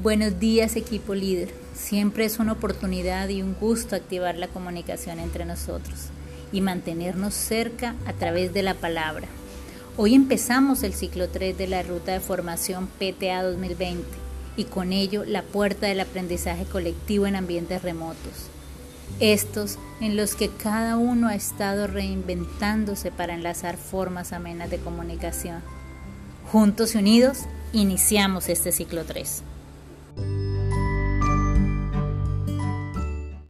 Buenos días equipo líder. Siempre es una oportunidad y un gusto activar la comunicación entre nosotros y mantenernos cerca a través de la palabra. Hoy empezamos el ciclo 3 de la ruta de formación PTA 2020 y con ello la puerta del aprendizaje colectivo en ambientes remotos. Estos en los que cada uno ha estado reinventándose para enlazar formas amenas de comunicación. Juntos y unidos, iniciamos este ciclo 3.